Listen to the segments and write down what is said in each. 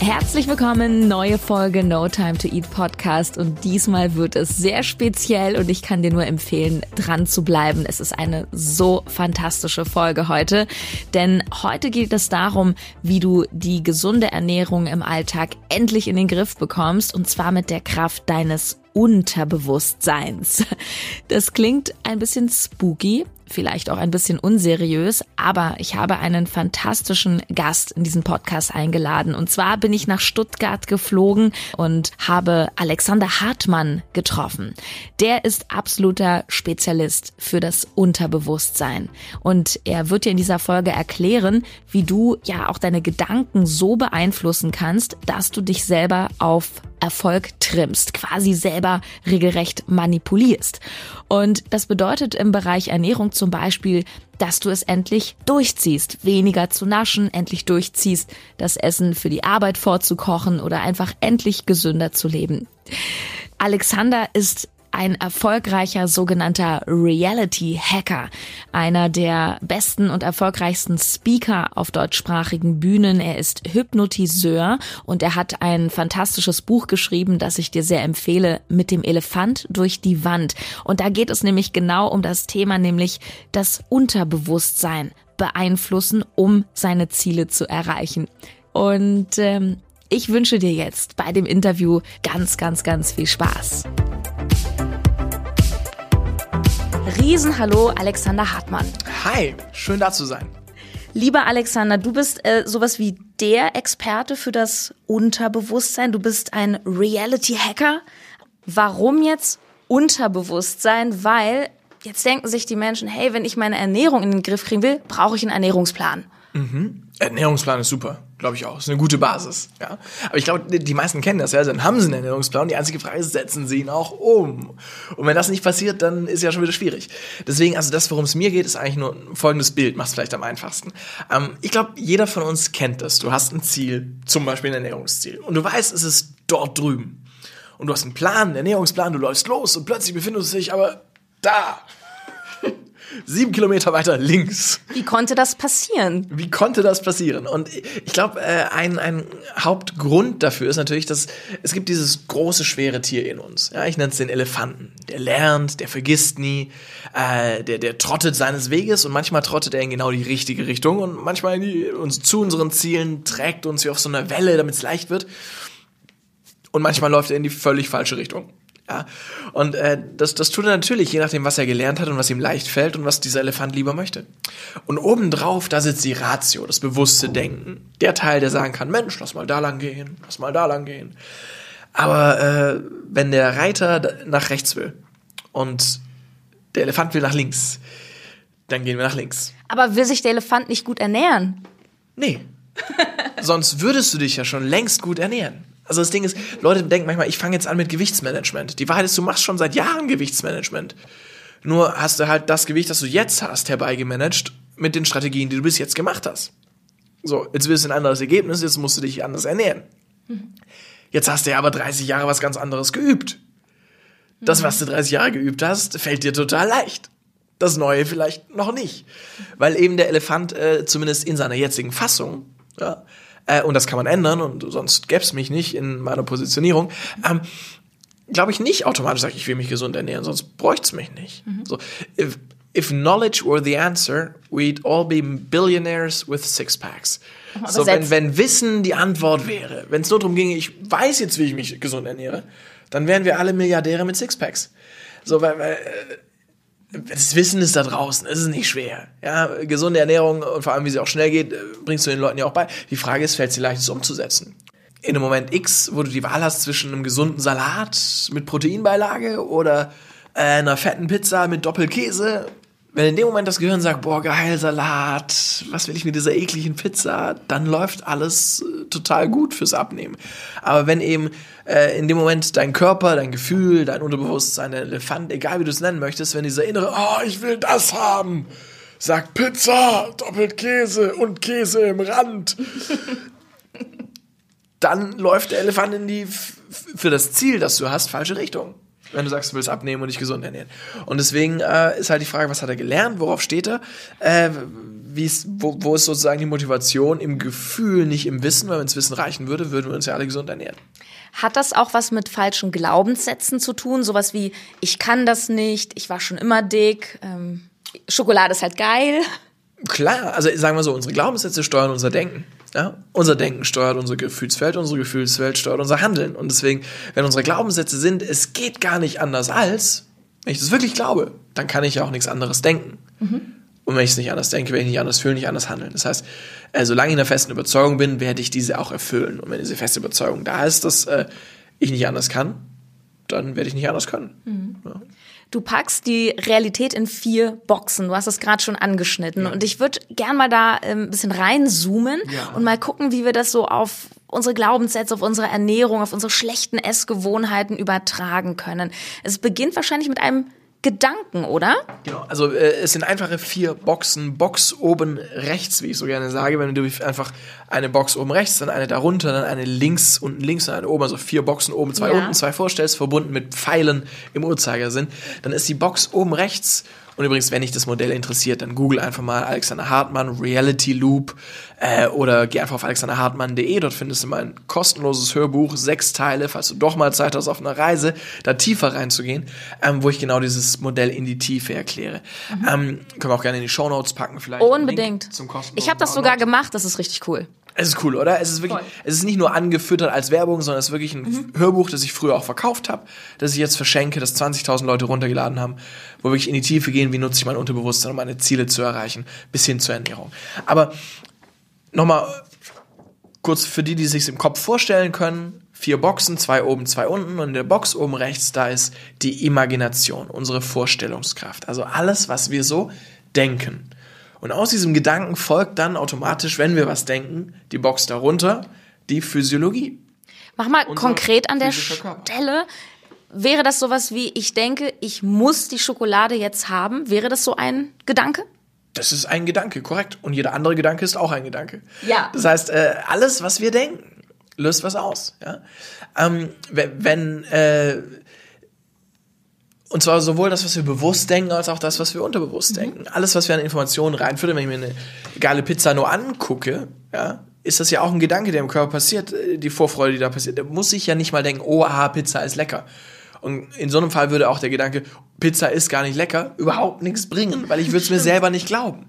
Herzlich willkommen, neue Folge No Time to Eat Podcast. Und diesmal wird es sehr speziell und ich kann dir nur empfehlen, dran zu bleiben. Es ist eine so fantastische Folge heute, denn heute geht es darum, wie du die gesunde Ernährung im Alltag endlich in den Griff bekommst. Und zwar mit der Kraft deines Unterbewusstseins. Das klingt ein bisschen spooky, vielleicht auch ein bisschen unseriös, aber ich habe einen fantastischen Gast in diesen Podcast eingeladen. Und zwar bin ich nach Stuttgart geflogen und habe Alexander Hartmann getroffen. Der ist absoluter Spezialist für das Unterbewusstsein. Und er wird dir in dieser Folge erklären, wie du ja auch deine Gedanken so beeinflussen kannst, dass du dich selber auf Erfolg trimmst, quasi selber regelrecht manipulierst. Und das bedeutet im Bereich Ernährung zum Beispiel, dass du es endlich durchziehst, weniger zu naschen, endlich durchziehst, das Essen für die Arbeit vorzukochen oder einfach endlich gesünder zu leben. Alexander ist ein erfolgreicher sogenannter Reality-Hacker, einer der besten und erfolgreichsten Speaker auf deutschsprachigen Bühnen. Er ist Hypnotiseur und er hat ein fantastisches Buch geschrieben, das ich dir sehr empfehle, mit dem Elefant durch die Wand. Und da geht es nämlich genau um das Thema, nämlich das Unterbewusstsein beeinflussen, um seine Ziele zu erreichen. Und ähm, ich wünsche dir jetzt bei dem Interview ganz, ganz, ganz viel Spaß. Riesenhallo, Alexander Hartmann. Hi, schön da zu sein. Lieber Alexander, du bist äh, sowas wie der Experte für das Unterbewusstsein. Du bist ein Reality-Hacker. Warum jetzt Unterbewusstsein? Weil jetzt denken sich die Menschen, hey, wenn ich meine Ernährung in den Griff kriegen will, brauche ich einen Ernährungsplan. Mhm. Ernährungsplan ist super, glaube ich auch. Ist eine gute Basis. Ja. Aber ich glaube, die meisten kennen das ja. Dann haben sie einen Ernährungsplan. Die einzige Frage ist, setzen sie ihn auch um? Und wenn das nicht passiert, dann ist ja schon wieder schwierig. Deswegen, also das, worum es mir geht, ist eigentlich nur folgendes Bild. Macht es vielleicht am einfachsten. Ähm, ich glaube, jeder von uns kennt das. Du hast ein Ziel, zum Beispiel ein Ernährungsziel. Und du weißt, es ist dort drüben. Und du hast einen Plan, einen Ernährungsplan, du läufst los und plötzlich befindest du dich aber da sieben Kilometer weiter links. Wie konnte das passieren? Wie konnte das passieren? Und ich glaube, äh, ein, ein Hauptgrund dafür ist natürlich, dass es gibt dieses große, schwere Tier in uns. Ja, ich nenne es den Elefanten. Der lernt, der vergisst nie, äh, der, der trottet seines Weges und manchmal trottet er in genau die richtige Richtung und manchmal die, uns, zu unseren Zielen trägt uns wie auf so einer Welle, damit es leicht wird. Und manchmal läuft er in die völlig falsche Richtung. Ja, und äh, das, das tut er natürlich, je nachdem, was er gelernt hat und was ihm leicht fällt und was dieser Elefant lieber möchte. Und obendrauf, da sitzt die Ratio, das bewusste Denken. Der Teil, der sagen kann, Mensch, lass mal da lang gehen, lass mal da lang gehen. Aber äh, wenn der Reiter nach rechts will und der Elefant will nach links, dann gehen wir nach links. Aber will sich der Elefant nicht gut ernähren? Nee. Sonst würdest du dich ja schon längst gut ernähren. Also das Ding ist, Leute denken manchmal, ich fange jetzt an mit Gewichtsmanagement. Die Wahrheit ist, du machst schon seit Jahren Gewichtsmanagement. Nur hast du halt das Gewicht, das du jetzt hast, herbeigemanagt mit den Strategien, die du bis jetzt gemacht hast. So, jetzt willst du ein anderes Ergebnis, jetzt musst du dich anders ernähren. Jetzt hast du ja aber 30 Jahre was ganz anderes geübt. Das, was du 30 Jahre geübt hast, fällt dir total leicht. Das Neue vielleicht noch nicht. Weil eben der Elefant, äh, zumindest in seiner jetzigen Fassung, ja, äh, und das kann man ändern und sonst gäbe es mich nicht in meiner Positionierung. Ähm, Glaube ich nicht automatisch sagt, ich will mich gesund ernähren, sonst bräuchte es mich nicht. Mhm. So, if, if knowledge were the answer, we'd all be billionaires with six packs. So, wenn, wenn Wissen die Antwort wäre, wenn es nur darum ginge, ich weiß jetzt, wie ich mich gesund ernähre, dann wären wir alle Milliardäre mit Sixpacks. So, weil, weil äh, das Wissen ist da draußen, es ist nicht schwer. Ja, gesunde Ernährung und vor allem, wie sie auch schnell geht, bringst du den Leuten ja auch bei. Die Frage ist, fällt es dir leicht, es umzusetzen? In einem Moment X, wo du die Wahl hast zwischen einem gesunden Salat mit Proteinbeilage oder einer fetten Pizza mit Doppelkäse, wenn in dem Moment das Gehirn sagt, boah, geil, Salat, was will ich mit dieser ekligen Pizza, dann läuft alles äh, total gut fürs Abnehmen. Aber wenn eben äh, in dem Moment dein Körper, dein Gefühl, dein Unterbewusstsein, dein Elefant, egal wie du es nennen möchtest, wenn dieser innere, oh, ich will das haben, sagt Pizza, doppelt Käse und Käse im Rand, dann läuft der Elefant in die für das Ziel, das du hast, falsche Richtung. Wenn du sagst, du willst abnehmen und dich gesund ernähren. Und deswegen äh, ist halt die Frage, was hat er gelernt, worauf steht er? Äh, wo, wo ist sozusagen die Motivation im Gefühl, nicht im Wissen, weil wenn das Wissen reichen würde, würden wir uns ja alle gesund ernähren. Hat das auch was mit falschen Glaubenssätzen zu tun? Sowas wie, ich kann das nicht, ich war schon immer dick, ähm, Schokolade ist halt geil. Klar, also sagen wir so, unsere Glaubenssätze steuern unser Denken. Ja? Unser Denken steuert unsere Gefühlswelt, unsere Gefühlswelt steuert unser Handeln. Und deswegen, wenn unsere Glaubenssätze sind, es geht gar nicht anders als, wenn ich das wirklich glaube, dann kann ich ja auch nichts anderes denken. Mhm. Und wenn ich es nicht anders denke, werde ich nicht anders fühlen, nicht anders handeln. Das heißt, äh, solange ich in der festen Überzeugung bin, werde ich diese auch erfüllen. Und wenn diese feste Überzeugung da ist, dass äh, ich nicht anders kann, dann werde ich nicht anders können. Mhm. Ja. Du packst die Realität in vier Boxen. Du hast es gerade schon angeschnitten. Ja. Und ich würde gern mal da ähm, ein bisschen reinzoomen ja. und mal gucken, wie wir das so auf unsere Glaubenssätze, auf unsere Ernährung, auf unsere schlechten Essgewohnheiten übertragen können. Es beginnt wahrscheinlich mit einem Gedanken, oder? Genau, also äh, es sind einfache vier Boxen. Box oben rechts, wie ich so gerne sage, wenn du einfach eine Box oben rechts, dann eine darunter, dann eine links, unten links und eine oben, also vier Boxen oben, zwei ja. unten, zwei vorstellst, verbunden mit Pfeilen im Uhrzeigersinn, dann ist die Box oben rechts und übrigens, wenn dich das Modell interessiert, dann google einfach mal Alexander Hartmann, Reality Loop äh, oder geh einfach auf alexanderhartmann.de. Dort findest du mein kostenloses Hörbuch, sechs Teile, falls du doch mal Zeit hast, auf einer Reise da tiefer reinzugehen, ähm, wo ich genau dieses Modell in die Tiefe erkläre. Mhm. Ähm, können wir auch gerne in die Show Notes packen, vielleicht. Unbedingt. ich habe das sogar gemacht, das ist richtig cool. Es ist cool, oder? Es ist wirklich, Voll. es ist nicht nur angefüttert als Werbung, sondern es ist wirklich ein mhm. Hörbuch, das ich früher auch verkauft habe, das ich jetzt verschenke, das 20.000 Leute runtergeladen haben, wo wirklich in die Tiefe gehen, wie nutze ich mein Unterbewusstsein, um meine Ziele zu erreichen, bis hin zur Ernährung. Aber nochmal kurz für die, die sich im Kopf vorstellen können, vier Boxen, zwei oben, zwei unten und in der Box oben rechts, da ist die Imagination, unsere Vorstellungskraft. Also alles, was wir so denken. Und aus diesem Gedanken folgt dann automatisch, wenn wir was denken, die Box darunter, die Physiologie. Mach mal konkret an der Stelle. Wäre das sowas wie, ich denke, ich muss die Schokolade jetzt haben? Wäre das so ein Gedanke? Das ist ein Gedanke, korrekt. Und jeder andere Gedanke ist auch ein Gedanke. Ja. Das heißt, äh, alles, was wir denken, löst was aus. Ja? Ähm, wenn, wenn äh, und zwar sowohl das, was wir bewusst denken, als auch das, was wir unterbewusst mhm. denken. Alles, was wir an Informationen reinführen, wenn ich mir eine geile Pizza nur angucke, ja, ist das ja auch ein Gedanke, der im Körper passiert, äh, die Vorfreude, die da passiert. Da muss ich ja nicht mal denken, oh, aha, Pizza ist lecker. Und in so einem Fall würde auch der Gedanke, Pizza ist gar nicht lecker, überhaupt nichts bringen, weil ich würde es mir selber nicht glauben.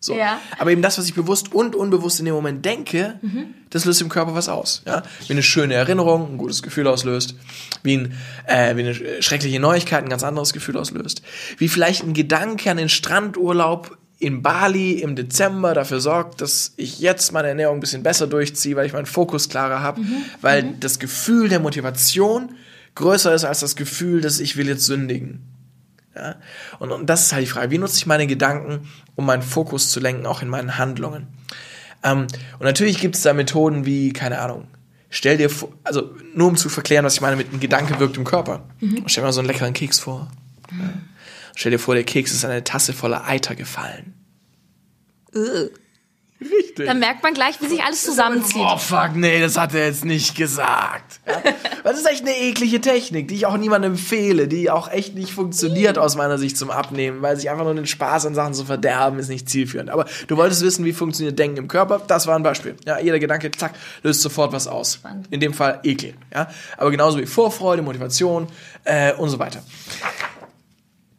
So. Ja. Aber eben das, was ich bewusst und unbewusst in dem Moment denke, mhm. das löst im Körper was aus. Ja? Wie eine schöne Erinnerung, ein gutes Gefühl auslöst. Wie, ein, äh, wie eine schreckliche Neuigkeit ein ganz anderes Gefühl auslöst. Wie vielleicht ein Gedanke an den Strandurlaub in Bali im Dezember dafür sorgt, dass ich jetzt meine Ernährung ein bisschen besser durchziehe, weil ich meinen Fokus klarer habe, mhm. weil mhm. das Gefühl der Motivation größer ist als das Gefühl, dass ich will jetzt sündigen. Ja? Und, und das ist halt die Frage, wie nutze ich meine Gedanken, um meinen Fokus zu lenken, auch in meinen Handlungen. Ähm, und natürlich gibt es da Methoden wie, keine Ahnung, stell dir vor, also nur um zu verklären, was ich meine mit einem Gedanke wirkt im Körper. Mhm. Stell dir mal so einen leckeren Keks vor. Mhm. Stell dir vor, der Keks ist in eine Tasse voller Eiter gefallen. Ugh. Richtig. Dann merkt man gleich, wie sich alles zusammenzieht. Oh fuck, nee, das hat er jetzt nicht gesagt. Ja? Das ist echt eine eklige Technik, die ich auch niemandem empfehle, die auch echt nicht funktioniert aus meiner Sicht zum Abnehmen, weil sich einfach nur den Spaß an Sachen zu verderben ist nicht zielführend. Aber du wolltest wissen, wie funktioniert Denken im Körper? Das war ein Beispiel. Ja, jeder Gedanke, zack, löst sofort was aus. Spannend. In dem Fall Ekel. Ja, aber genauso wie Vorfreude, Motivation äh, und so weiter.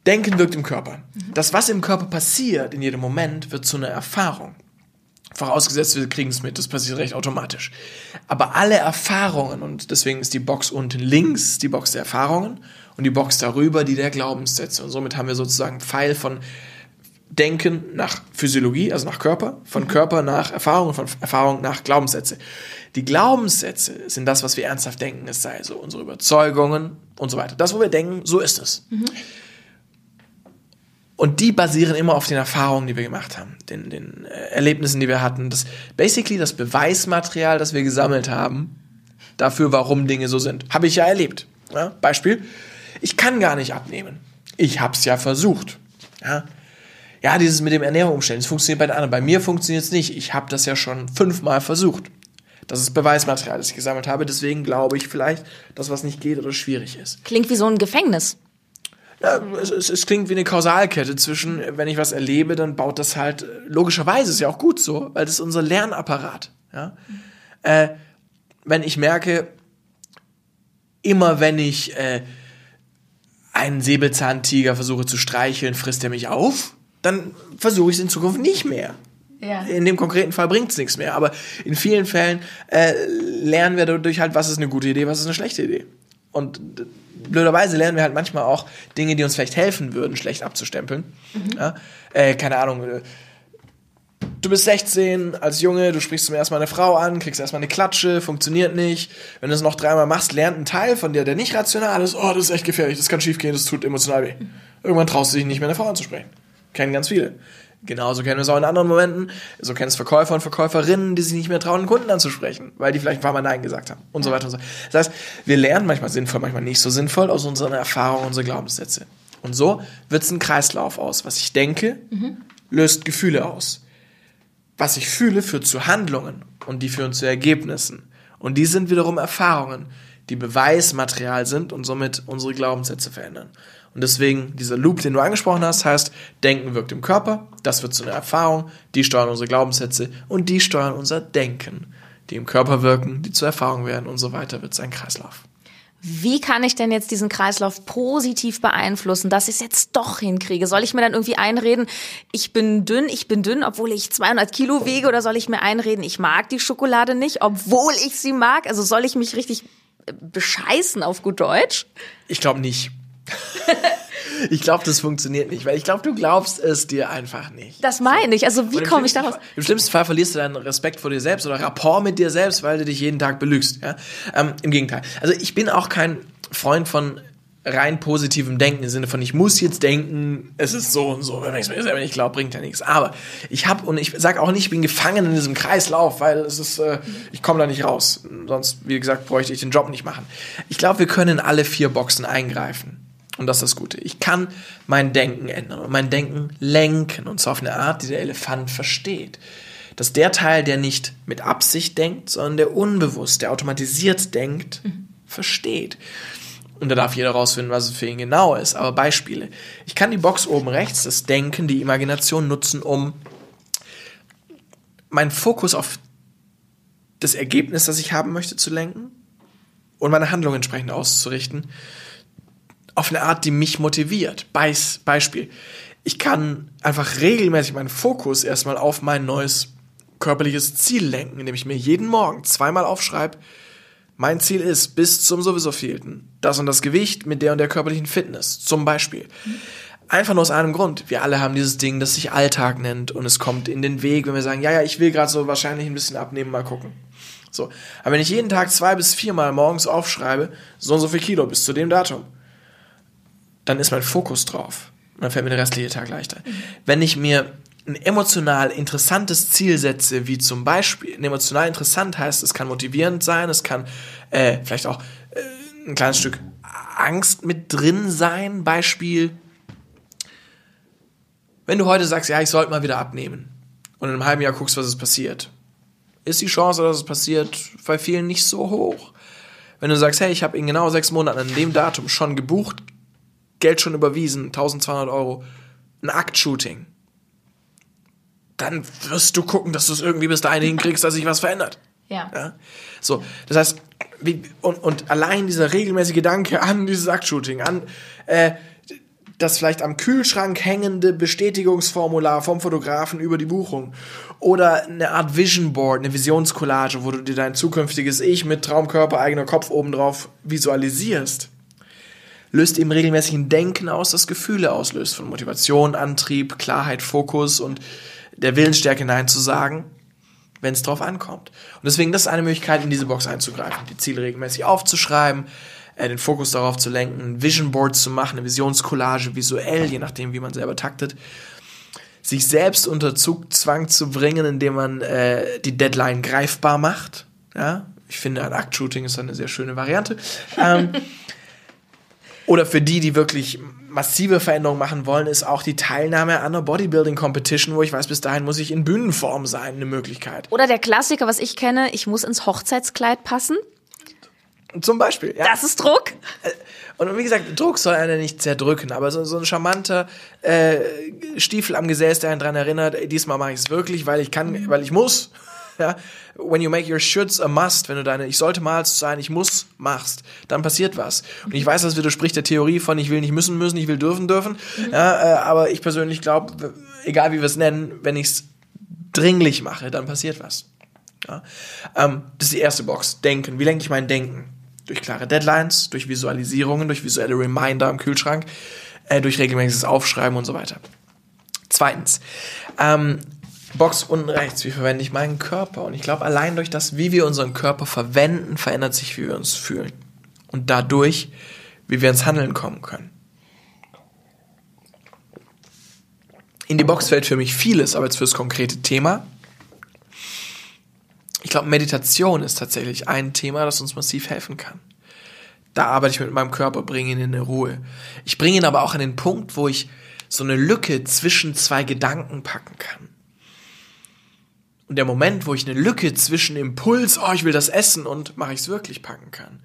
Denken wirkt im Körper. Das, was im Körper passiert in jedem Moment, wird zu einer Erfahrung. Vorausgesetzt, wir kriegen es mit, das passiert recht automatisch. Aber alle Erfahrungen, und deswegen ist die Box unten links die Box der Erfahrungen und die Box darüber die der Glaubenssätze. Und somit haben wir sozusagen einen Pfeil von Denken nach Physiologie, also nach Körper, von mhm. Körper nach Erfahrung, von Erfahrung nach Glaubenssätze. Die Glaubenssätze sind das, was wir ernsthaft denken, es sei so unsere Überzeugungen und so weiter. Das, wo wir denken, so ist es. Mhm. Und die basieren immer auf den Erfahrungen, die wir gemacht haben, den, den äh, Erlebnissen, die wir hatten. Das basically das Beweismaterial, das wir gesammelt haben, dafür, warum Dinge so sind. Habe ich ja erlebt. Ja? Beispiel, ich kann gar nicht abnehmen. Ich habe es ja versucht. Ja? ja, dieses mit dem Ernährung umstellen, das funktioniert bei den anderen. Bei mir funktioniert es nicht. Ich habe das ja schon fünfmal versucht. Das ist Beweismaterial, das ich gesammelt habe. Deswegen glaube ich vielleicht, dass was nicht geht oder schwierig ist. Klingt wie so ein Gefängnis. Ja, es, es, klingt wie eine Kausalkette zwischen, wenn ich was erlebe, dann baut das halt, logischerweise ist ja auch gut so, weil das ist unser Lernapparat. Ja? Äh, wenn ich merke, immer wenn ich äh, einen Säbelzahntiger versuche zu streicheln, frisst er mich auf, dann versuche ich es in Zukunft nicht mehr. Ja. In dem konkreten Fall bringt es nichts mehr. Aber in vielen Fällen äh, lernen wir dadurch halt, was ist eine gute Idee, was ist eine schlechte Idee. Und blöderweise lernen wir halt manchmal auch Dinge, die uns vielleicht helfen würden, schlecht abzustempeln. Mhm. Ja? Äh, keine Ahnung. Äh, du bist 16 als Junge, du sprichst zum ersten Mal eine Frau an, kriegst erstmal eine Klatsche, funktioniert nicht. Wenn du es noch dreimal machst, lernt ein Teil von dir, der nicht rational ist, oh, das ist echt gefährlich, das kann schiefgehen, das tut emotional weh. Irgendwann traust du dich nicht mehr, eine Frau anzusprechen. Kennen ganz viele. Genauso kennen wir es auch in anderen Momenten. So kennen es Verkäufer und Verkäuferinnen, die sich nicht mehr trauen, Kunden anzusprechen, weil die vielleicht ein paar Mal Nein gesagt haben und so weiter und so. Das heißt, wir lernen manchmal sinnvoll, manchmal nicht so sinnvoll aus unseren Erfahrungen, unsere Glaubenssätze. Und so wird es ein Kreislauf aus. Was ich denke, mhm. löst Gefühle aus. Was ich fühle, führt zu Handlungen und die führen zu Ergebnissen. Und die sind wiederum Erfahrungen, die Beweismaterial sind und somit unsere Glaubenssätze verändern. Und deswegen, dieser Loop, den du angesprochen hast, heißt, Denken wirkt im Körper, das wird zu einer Erfahrung, die steuern unsere Glaubenssätze und die steuern unser Denken, die im Körper wirken, die zur Erfahrung werden und so weiter wird es ein Kreislauf. Wie kann ich denn jetzt diesen Kreislauf positiv beeinflussen, dass ich es jetzt doch hinkriege? Soll ich mir dann irgendwie einreden, ich bin dünn, ich bin dünn, obwohl ich 200 Kilo wege? Oder soll ich mir einreden, ich mag die Schokolade nicht, obwohl ich sie mag? Also soll ich mich richtig bescheißen auf gut Deutsch? Ich glaube nicht. ich glaube, das funktioniert nicht, weil ich glaube, du glaubst es dir einfach nicht. Das meine ich. Also wie komme ich daraus? Im schlimmsten Fall verlierst du deinen Respekt vor dir selbst oder Rapport mit dir selbst, weil du dich jeden Tag belügst. Ja? Ähm, Im Gegenteil. Also ich bin auch kein Freund von rein positivem Denken im Sinne von ich muss jetzt denken, es ist so und so. Wenn ich es mir selber nicht glaube, bringt ja nichts. Aber ich habe und ich sage auch nicht, ich bin gefangen in diesem Kreislauf, weil es ist, äh, ich komme da nicht raus. Sonst, wie gesagt, bräuchte ich den Job nicht machen. Ich glaube, wir können in alle vier Boxen eingreifen. Und das ist das Gute. Ich kann mein Denken ändern und mein Denken lenken. Und zwar auf eine Art, die der Elefant versteht. Dass der Teil, der nicht mit Absicht denkt, sondern der unbewusst, der automatisiert denkt, mhm. versteht. Und da darf jeder rausfinden, was es für ihn genau ist. Aber Beispiele. Ich kann die Box oben rechts, das Denken, die Imagination nutzen, um meinen Fokus auf das Ergebnis, das ich haben möchte, zu lenken und meine Handlung entsprechend auszurichten auf eine Art, die mich motiviert. Beis, Beispiel. Ich kann einfach regelmäßig meinen Fokus erstmal auf mein neues körperliches Ziel lenken, indem ich mir jeden Morgen zweimal aufschreibe, mein Ziel ist bis zum sowieso vielten das und das Gewicht mit der und der körperlichen Fitness, zum Beispiel. Einfach nur aus einem Grund. Wir alle haben dieses Ding, das sich Alltag nennt und es kommt in den Weg, wenn wir sagen, ja, ja, ich will gerade so wahrscheinlich ein bisschen abnehmen, mal gucken. So. Aber wenn ich jeden Tag zwei bis viermal morgens aufschreibe, so und so viel Kilo bis zu dem Datum, dann ist mein Fokus drauf. Und dann fällt mir der restliche Tag leichter. Wenn ich mir ein emotional interessantes Ziel setze, wie zum Beispiel, ein emotional interessant heißt, es kann motivierend sein, es kann äh, vielleicht auch äh, ein kleines Stück Angst mit drin sein. Beispiel, wenn du heute sagst, ja, ich sollte mal wieder abnehmen und in einem halben Jahr guckst, was es passiert, ist die Chance, dass es passiert, bei vielen nicht so hoch. Wenn du sagst, hey, ich habe in genau sechs Monaten an dem Datum schon gebucht, Geld schon überwiesen, 1200 Euro, ein Aktshooting, dann wirst du gucken, dass du es irgendwie bis dahin hinkriegst, dass sich was verändert. Ja. ja? So, das heißt, wie, und, und allein dieser regelmäßige Gedanke an dieses Aktshooting, an äh, das vielleicht am Kühlschrank hängende Bestätigungsformular vom Fotografen über die Buchung oder eine Art Vision Board, eine Visionscollage, wo du dir dein zukünftiges Ich mit Traumkörper, eigener Kopf obendrauf visualisierst löst eben regelmäßig ein Denken aus, das Gefühle auslöst von Motivation, Antrieb, Klarheit, Fokus und der Willensstärke Nein zu sagen, wenn es drauf ankommt. Und deswegen, das ist eine Möglichkeit, in diese Box einzugreifen, die Ziele regelmäßig aufzuschreiben, äh, den Fokus darauf zu lenken, Vision Board zu machen, eine Visionscollage visuell, je nachdem, wie man selber taktet, sich selbst unter Zugzwang zu bringen, indem man äh, die Deadline greifbar macht. Ja, ich finde, ein Act-Shooting ist eine sehr schöne Variante. Ähm, Oder für die, die wirklich massive Veränderungen machen wollen, ist auch die Teilnahme an einer Bodybuilding Competition, wo ich weiß, bis dahin muss ich in Bühnenform sein, eine Möglichkeit. Oder der Klassiker, was ich kenne, ich muss ins Hochzeitskleid passen. Zum Beispiel. Ja. Das ist Druck. Und wie gesagt, Druck soll einen nicht sehr drücken, aber so, so ein charmanter äh, Stiefel am Gesäß, der einen dran erinnert, diesmal mache ich es wirklich, weil ich kann, weil ich muss. Ja, when you make your shoulds a must, wenn du deine ich sollte mal sein, ich muss machst, dann passiert was. Und ich weiß, das widerspricht der Theorie von ich will nicht müssen müssen, ich will dürfen dürfen. Ja, äh, aber ich persönlich glaube, egal wie wir es nennen, wenn ich es dringlich mache, dann passiert was. Ja. Ähm, das ist die erste Box. Denken. Wie lenke ich mein Denken? Durch klare Deadlines, durch Visualisierungen, durch visuelle Reminder im Kühlschrank, äh, durch regelmäßiges Aufschreiben und so weiter. Zweitens, ähm, Box unten rechts, wie verwende ich meinen Körper? Und ich glaube, allein durch das, wie wir unseren Körper verwenden, verändert sich, wie wir uns fühlen. Und dadurch, wie wir ins Handeln kommen können. In die Box fällt für mich vieles, aber jetzt fürs konkrete Thema. Ich glaube, Meditation ist tatsächlich ein Thema, das uns massiv helfen kann. Da arbeite ich mit meinem Körper, bringe ihn in eine Ruhe. Ich bringe ihn aber auch an den Punkt, wo ich so eine Lücke zwischen zwei Gedanken packen kann. Und der Moment, wo ich eine Lücke zwischen Impuls, oh, ich will das essen und mache ich es wirklich packen kann,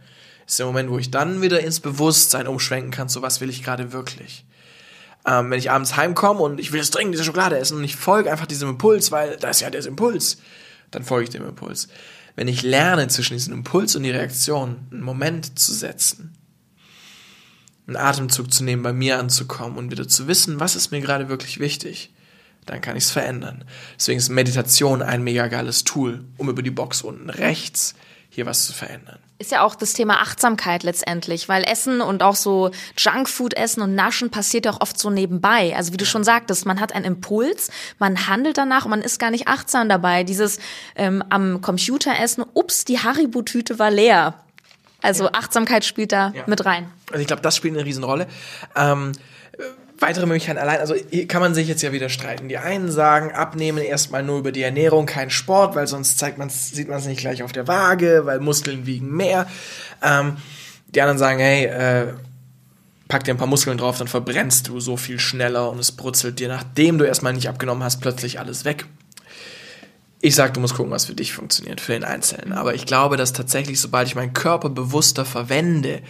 ist der Moment, wo ich dann wieder ins Bewusstsein umschwenken kann, so was will ich gerade wirklich. Ähm, wenn ich abends heimkomme und ich will jetzt dringend diese Schokolade essen und ich folge einfach diesem Impuls, weil da ist ja der Impuls, dann folge ich dem Impuls. Wenn ich lerne, zwischen diesem Impuls und die Reaktion einen Moment zu setzen, einen Atemzug zu nehmen, bei mir anzukommen und wieder zu wissen, was ist mir gerade wirklich wichtig, dann kann ich es verändern. Deswegen ist Meditation ein mega geiles Tool, um über die Box unten rechts hier was zu verändern. Ist ja auch das Thema Achtsamkeit letztendlich, weil Essen und auch so Junkfood essen und Naschen passiert ja auch oft so nebenbei. Also wie du schon sagtest, man hat einen Impuls, man handelt danach und man ist gar nicht achtsam dabei. Dieses ähm, am Computer essen, ups, die Haribo-Tüte war leer. Also ja. Achtsamkeit spielt da ja. mit rein. Also ich glaube, das spielt eine Riesenrolle. Ähm, weitere Möglichkeiten allein, also hier kann man sich jetzt ja wieder streiten. Die einen sagen, abnehmen erstmal nur über die Ernährung, kein Sport, weil sonst zeigt man's, sieht man es nicht gleich auf der Waage, weil Muskeln wiegen mehr. Ähm, die anderen sagen, hey, äh, pack dir ein paar Muskeln drauf, dann verbrennst du so viel schneller und es brutzelt dir, nachdem du erstmal nicht abgenommen hast, plötzlich alles weg. Ich sag, du musst gucken, was für dich funktioniert, für den Einzelnen. Aber ich glaube, dass tatsächlich, sobald ich meinen Körper bewusster verwende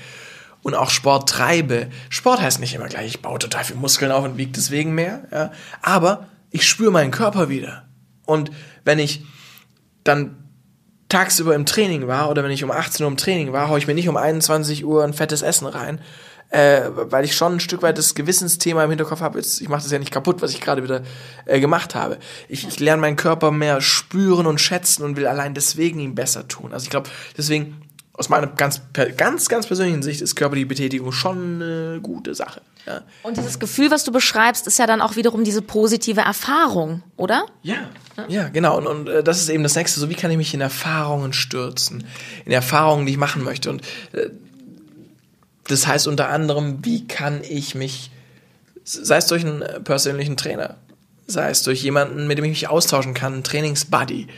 und auch Sport treibe. Sport heißt nicht immer gleich, ich baue total viel Muskeln auf und wiege deswegen mehr, ja. Aber ich spüre meinen Körper wieder. Und wenn ich dann tagsüber im Training war oder wenn ich um 18 Uhr im Training war, haue ich mir nicht um 21 Uhr ein fettes Essen rein, äh, weil ich schon ein Stück weit das Gewissensthema im Hinterkopf habe. Ich mache das ja nicht kaputt, was ich gerade wieder äh, gemacht habe. Ich, ich lerne meinen Körper mehr spüren und schätzen und will allein deswegen ihm besser tun. Also ich glaube, deswegen aus meiner ganz, ganz, ganz persönlichen Sicht ist körperliche Betätigung schon eine gute Sache. Ja. Und dieses Gefühl, was du beschreibst, ist ja dann auch wiederum diese positive Erfahrung, oder? Ja, ja, ja genau. Und, und äh, das ist eben das Nächste. So, wie kann ich mich in Erfahrungen stürzen? In Erfahrungen, die ich machen möchte. Und äh, das heißt unter anderem, wie kann ich mich, sei es durch einen persönlichen Trainer, sei es durch jemanden, mit dem ich mich austauschen kann, einen Trainingsbuddy,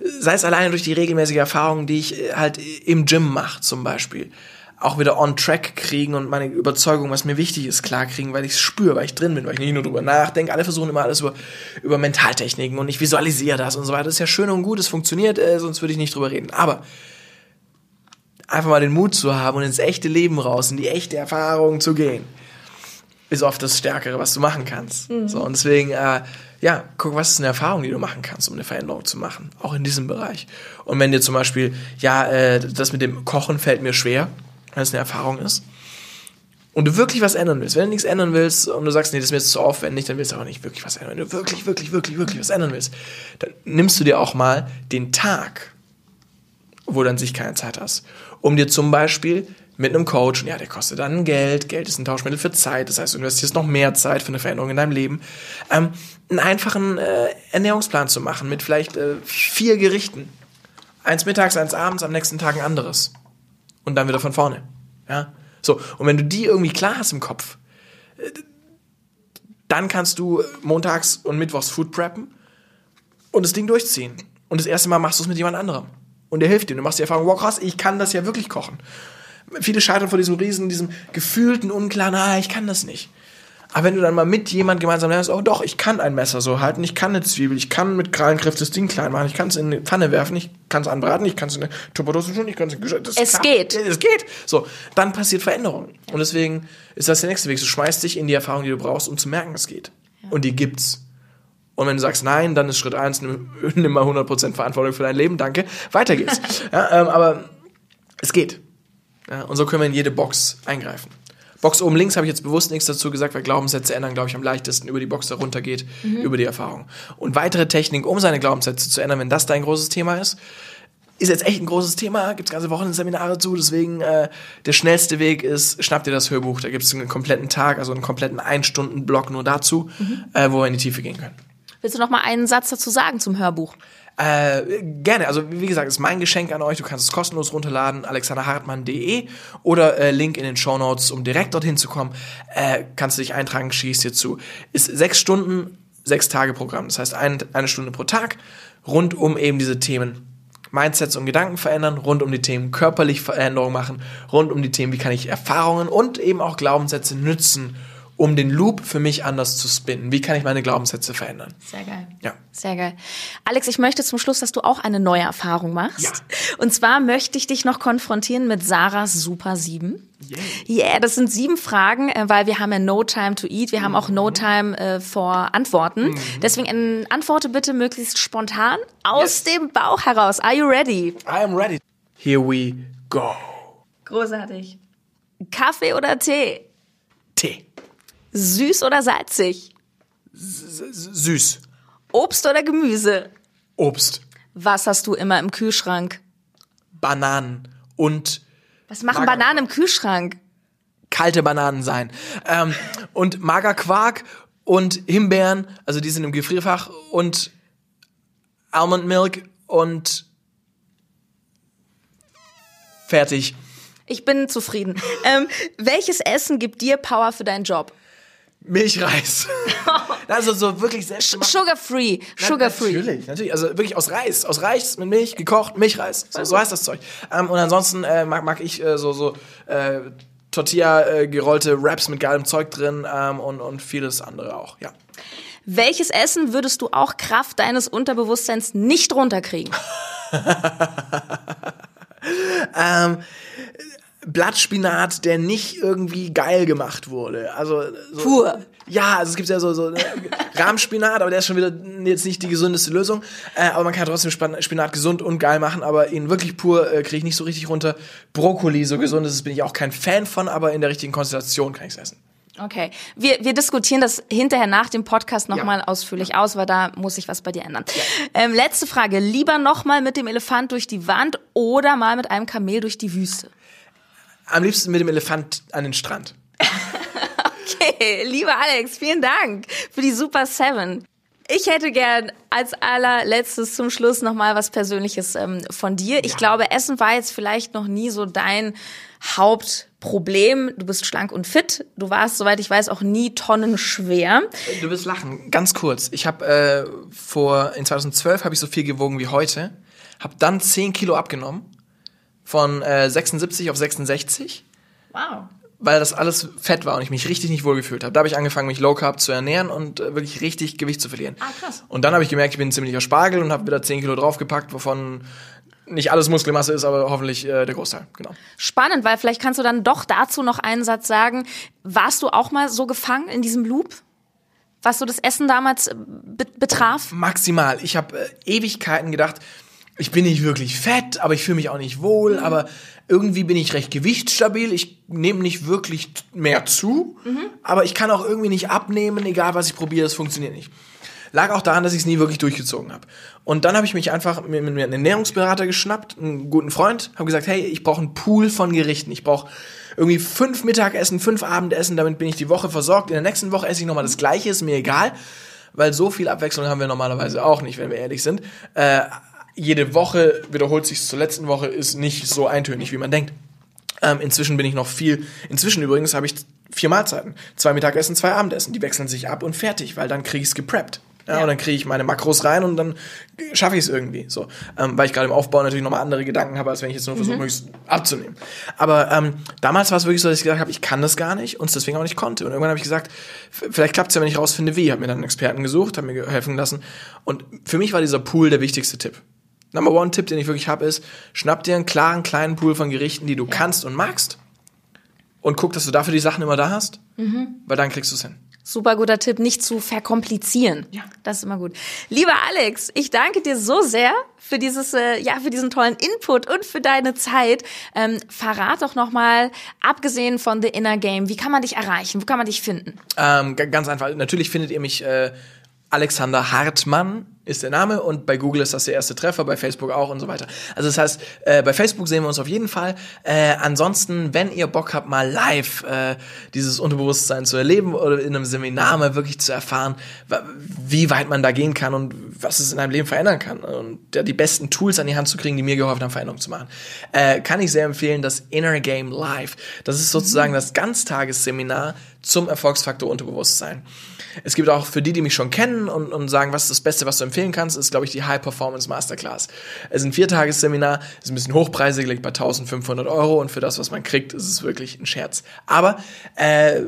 sei es alleine durch die regelmäßige Erfahrung, die ich äh, halt im Gym mache zum Beispiel, auch wieder on track kriegen und meine Überzeugung, was mir wichtig ist, klar kriegen, weil ich es spüre, weil ich drin bin, weil ich nicht nur drüber nachdenke. Alle versuchen immer alles über, über Mentaltechniken und ich visualisiere das und so weiter. Das ist ja schön und gut, es funktioniert, äh, sonst würde ich nicht drüber reden. Aber einfach mal den Mut zu haben und ins echte Leben raus, in die echte Erfahrung zu gehen, ist oft das Stärkere, was du machen kannst. Mhm. So, und deswegen, äh, ja, guck, was ist eine Erfahrung, die du machen kannst, um eine Veränderung zu machen, auch in diesem Bereich. Und wenn dir zum Beispiel, ja, äh, das mit dem Kochen fällt mir schwer, weil es eine Erfahrung ist, und du wirklich was ändern willst, wenn du nichts ändern willst und du sagst, nee, das ist mir jetzt zu aufwendig, dann willst du auch nicht wirklich was ändern. Wenn du wirklich, wirklich, wirklich, wirklich was ändern willst, dann nimmst du dir auch mal den Tag, wo du an sich keine Zeit hast, um dir zum Beispiel mit einem Coach, und ja, der kostet dann Geld, Geld ist ein Tauschmittel für Zeit, das heißt, du investierst noch mehr Zeit für eine Veränderung in deinem Leben, ähm, einen einfachen äh, Ernährungsplan zu machen mit vielleicht äh, vier Gerichten. Eins mittags, eins abends, am nächsten Tag ein anderes. Und dann wieder von vorne. Ja? So, und wenn du die irgendwie klar hast im Kopf, äh, dann kannst du montags und mittwochs Food preppen und das Ding durchziehen. Und das erste Mal machst du es mit jemand anderem. Und der hilft dir. Du machst die Erfahrung, wow, krass, ich kann das ja wirklich kochen viele scheitern vor diesem riesen, diesem gefühlten, unklaren, ah, ich kann das nicht. Aber wenn du dann mal mit jemand gemeinsam lernst, oh doch, ich kann ein Messer so halten, ich kann eine Zwiebel, ich kann mit Krallengriff das Ding klein machen, ich kann es in eine Pfanne werfen, ich kann es anbraten, ich kann es in eine Tupperdose tun, ich kann es in das Es kann- geht. Es geht. So, dann passiert Veränderung. Und deswegen ist das der nächste Weg. Du schmeißt dich in die Erfahrung, die du brauchst, um zu merken, es geht. Und die gibt's. Und wenn du sagst nein, dann ist Schritt eins, nimm, nimm mal 100% Verantwortung für dein Leben, danke, weiter geht's. ja, ähm, aber es geht. Ja, und so können wir in jede Box eingreifen. Box oben links habe ich jetzt bewusst nichts dazu gesagt, weil Glaubenssätze ändern, glaube ich, am leichtesten über die Box da runter geht, über die Erfahrung. Und weitere Techniken, um seine Glaubenssätze zu ändern, wenn das dein großes Thema ist, ist jetzt echt ein großes Thema, gibt es ganze Wochen Seminare zu, deswegen äh, der schnellste Weg ist, schnapp dir das Hörbuch, da gibt es einen kompletten Tag, also einen kompletten Ein-Stunden-Block nur dazu, äh, wo wir in die Tiefe gehen können. Willst du noch mal einen Satz dazu sagen zum Hörbuch? Äh, gerne. Also wie gesagt, ist mein Geschenk an euch. Du kannst es kostenlos runterladen, alexanderhartmann.de oder äh, Link in den Show Notes, um direkt dorthin zu kommen. Äh, kannst du dich eintragen, schießt dir zu. Ist sechs Stunden, sechs Tage Programm. Das heißt ein, eine Stunde pro Tag rund um eben diese Themen. Mindsets und Gedanken verändern, rund um die Themen körperlich Veränderungen machen, rund um die Themen, wie kann ich Erfahrungen und eben auch Glaubenssätze nützen, um den Loop für mich anders zu spinnen. Wie kann ich meine Glaubenssätze verändern? Sehr geil. Ja. Sehr geil. Alex, ich möchte zum Schluss, dass du auch eine neue Erfahrung machst. Ja. Und zwar möchte ich dich noch konfrontieren mit Sarahs Super 7. Ja, yeah, das sind sieben Fragen, äh, weil wir haben ja No Time to Eat, wir haben auch No Time äh, vor Antworten. Deswegen äh, antworte bitte möglichst spontan aus Yes. dem Bauch heraus. Are you ready? I am ready. Here we go. Großartig. Kaffee oder Tee? Tee. Süß oder salzig? Süß. Obst oder Gemüse? Obst. Was hast du immer im Kühlschrank? Bananen und Was machen Mager- Bananen im Kühlschrank? kalte Bananen sein. Ähm, und Magerquark und Himbeeren, also die sind im Gefrierfach und Almond Milk und fertig. Ich bin zufrieden. ähm, welches Essen gibt dir Power für deinen Job? Milchreis. also so wirklich selbst Sugar free. Sugar free. Natürlich, natürlich. Also wirklich aus Reis. Aus Reis mit Milch, gekocht, Milchreis. So, so heißt das Zeug. Ähm, und ansonsten äh, mag, mag ich äh, so, so äh, Tortilla äh, gerollte Wraps mit geilem Zeug drin ähm, und, und vieles andere auch, ja. Welches Essen würdest du auch Kraft deines Unterbewusstseins nicht runterkriegen? Ähm, Blattspinat, der nicht irgendwie geil gemacht wurde. Also so, Pur. Ja, also es gibt ja so, so ne, Rahmspinat, aber der ist schon wieder jetzt nicht die gesündeste Lösung. Äh, aber man kann trotzdem Spinat gesund und geil machen, aber ihn wirklich pur äh, kriege ich nicht so richtig runter. Brokkoli, so gesund ist es, bin ich auch kein Fan von, aber in der richtigen Konstellation kann ich es essen. Okay, wir, wir diskutieren das hinterher nach dem Podcast nochmal Ja. ausführlich aus, weil da muss sich was bei dir ändern. Ähm, letzte Frage, lieber nochmal mit dem Elefant durch die Wand oder mal mit einem Kamel durch die Wüste? Am liebsten mit dem Elefant an den Strand. Okay, lieber Alex, vielen Dank für die Super Seven. Ich hätte gern als allerletztes zum Schluss nochmal was Persönliches ähm, von dir. Ich glaube, Essen war jetzt vielleicht noch nie so dein Hauptproblem. Du bist schlank und fit. Du warst, soweit ich weiß, auch nie tonnenschwer. Du wirst lachen. Ganz kurz. Ich habe äh, vor in 2012 habe ich so viel gewogen wie heute. Habe dann 10 Kilo abgenommen von äh, 76 auf 66, Wow. weil das alles Fett war und ich mich richtig nicht wohl gefühlt habe. Da habe ich angefangen, mich low carb zu ernähren und äh, wirklich richtig Gewicht zu verlieren. Ah, krass. Und dann habe ich gemerkt, ich bin ein ziemlicher Spargel und habe wieder 10 Kilo draufgepackt, wovon nicht alles Muskelmasse ist, aber hoffentlich äh, der Großteil. Genau. Spannend, weil vielleicht kannst du dann doch dazu noch einen Satz sagen. Warst du auch mal so gefangen in diesem Loop? Was so das Essen damals äh, be betraf? Maximal. Ich habe äh, Ewigkeiten gedacht, ich bin nicht wirklich fett, aber ich fühle mich auch nicht wohl, aber irgendwie bin ich recht gewichtsstabil. Ich nehme nicht wirklich mehr zu, aber ich kann auch irgendwie nicht abnehmen, egal was ich probiere, es funktioniert nicht. Lag auch daran, dass ich es nie wirklich durchgezogen habe. Und dann habe ich mich einfach mit, mit mir einen Ernährungsberater geschnappt, einen guten Freund, habe gesagt, hey, ich brauche einen Pool von Gerichten. Ich brauche irgendwie fünf Mittagessen, fünf Abendessen, damit bin ich die Woche versorgt. In der nächsten Woche esse ich nochmal das Gleiche, ist mir egal, weil so viel Abwechslung haben wir normalerweise auch nicht, wenn wir ehrlich sind. Äh, jede Woche wiederholt sich zur letzten Woche, ist nicht so eintönig, wie man denkt. Ähm, inzwischen bin ich noch viel. Inzwischen übrigens habe ich vier Mahlzeiten. Zwei Mittagessen, zwei Abendessen. Die wechseln sich ab und fertig, weil dann krieg ich's gepreppt. Ja, ja. Und dann kriege ich meine Makros rein und dann schaffe ich es irgendwie. So, ähm, weil ich gerade im Aufbau natürlich nochmal andere Gedanken habe, als wenn ich jetzt nur versuche, mhm. möglichst abzunehmen. Aber ähm, damals war es wirklich so, dass ich gesagt habe, ich kann das gar nicht und es deswegen auch nicht konnte. Und irgendwann habe ich gesagt, vielleicht klappt es ja, wenn ich rausfinde, wie. Habe mir dann einen Experten gesucht, habe mir helfen lassen. Und für mich war dieser Pool der wichtigste Tipp. Number one Tipp, den ich wirklich habe, ist, schnapp dir einen klaren kleinen Pool von Gerichten, die du ja. kannst und magst. Und guck, dass du dafür die Sachen immer da hast, mhm. weil dann kriegst du es hin. Super guter Tipp, nicht zu verkomplizieren. Ja. Das ist immer gut. Lieber Alex, ich danke dir so sehr für dieses, äh, ja, für diesen tollen Input und für deine Zeit. Ähm, verrat doch nochmal, abgesehen von The Inner Game, wie kann man dich erreichen? Wo kann man dich finden? Ähm, ganz einfach. Natürlich findet ihr mich äh, Alexander Hartmann ist der Name und bei Google ist das der erste Treffer, bei Facebook auch und so weiter. Also das heißt, äh, bei Facebook sehen wir uns auf jeden Fall. Äh, ansonsten, wenn ihr Bock habt, mal live äh, dieses Unterbewusstsein zu erleben oder in einem Seminar mal wirklich zu erfahren, wie weit man da gehen kann und was es in einem Leben verändern kann und ja, die besten Tools an die Hand zu kriegen, die mir geholfen haben, Veränderungen zu machen, äh, kann ich sehr empfehlen, das Inner Game Live. Das ist sozusagen mhm. das Ganztagesseminar zum Erfolgsfaktor Unterbewusstsein. Es gibt auch für die, die mich schon kennen und, und sagen, was ist das Beste, was du empfehlen kannst, ist, glaube ich, die High Performance Masterclass. Es ist ein Viertagesseminar, ist ein bisschen hochpreisig, liegt bei 1500 Euro und für das, was man kriegt, ist es wirklich ein Scherz. Aber äh,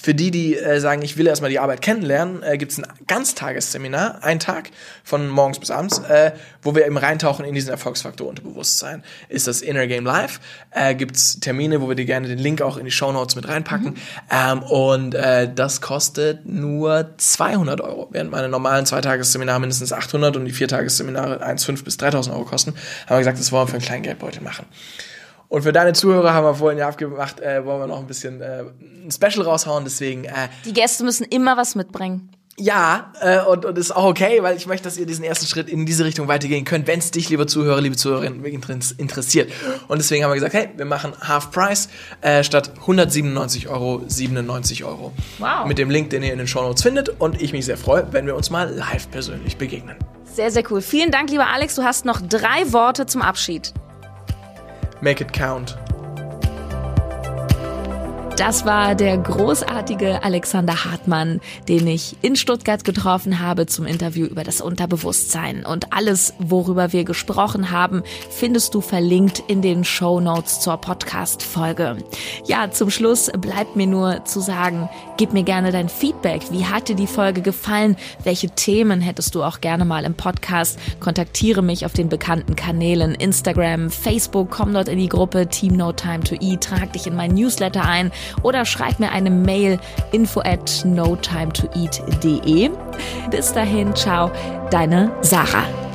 für die, die äh, sagen, ich will erstmal die Arbeit kennenlernen, äh, gibt es ein Ganztagesseminar, ein Tag von morgens bis abends, äh, wo wir eben reintauchen in diesen Erfolgsfaktor Unterbewusstsein. Ist das Inner Game Live, äh, gibt es Termine, wo wir dir gerne den Link auch in die Show Notes mit reinpacken. Mhm. Ähm, und äh, das kostet nur 200 Euro, während meine normalen Zweitagesseminare mindestens 800 und die Viertagesseminare 1,5 bis 3000 Euro kosten. Haben wir gesagt, das wollen wir für einen kleinen Geldbeutel machen. Und für deine Zuhörer haben wir vorhin ja abgemacht, äh, wollen wir noch ein bisschen äh, ein Special raushauen. Deswegen. Äh, die Gäste müssen immer was mitbringen. Ja, äh, und, und ist auch okay, weil ich möchte, dass ihr diesen ersten Schritt in diese Richtung weitergehen könnt, wenn es dich, liebe Zuhörer, liebe Zuhörerinnen, interessiert. Und deswegen haben wir gesagt, hey, wir machen Half Price äh, statt 197 Euro 97 Euro. Wow. Mit dem Link, den ihr in den Show Notes findet. Und ich mich sehr freue, wenn wir uns mal live persönlich begegnen. Sehr, sehr cool. Vielen Dank, lieber Alex. Du hast noch drei Worte zum Abschied. Make it count. Das war der großartige Alexander Hartmann, den ich in Stuttgart getroffen habe zum Interview über das Unterbewusstsein. Und alles, worüber wir gesprochen haben, findest du verlinkt in den Show Notes zur Podcast-Folge. Ja, zum Schluss bleibt mir nur zu sagen, gib mir gerne dein Feedback. Wie hat dir die Folge gefallen? Welche Themen hättest du auch gerne mal im Podcast? Kontaktiere mich auf den bekannten Kanälen Instagram, Facebook, komm dort in die Gruppe Team No Time to Eat, trag dich in mein Newsletter ein oder schreib mir eine Mail info at notimetoeat.de. Bis dahin, ciao, deine Sarah.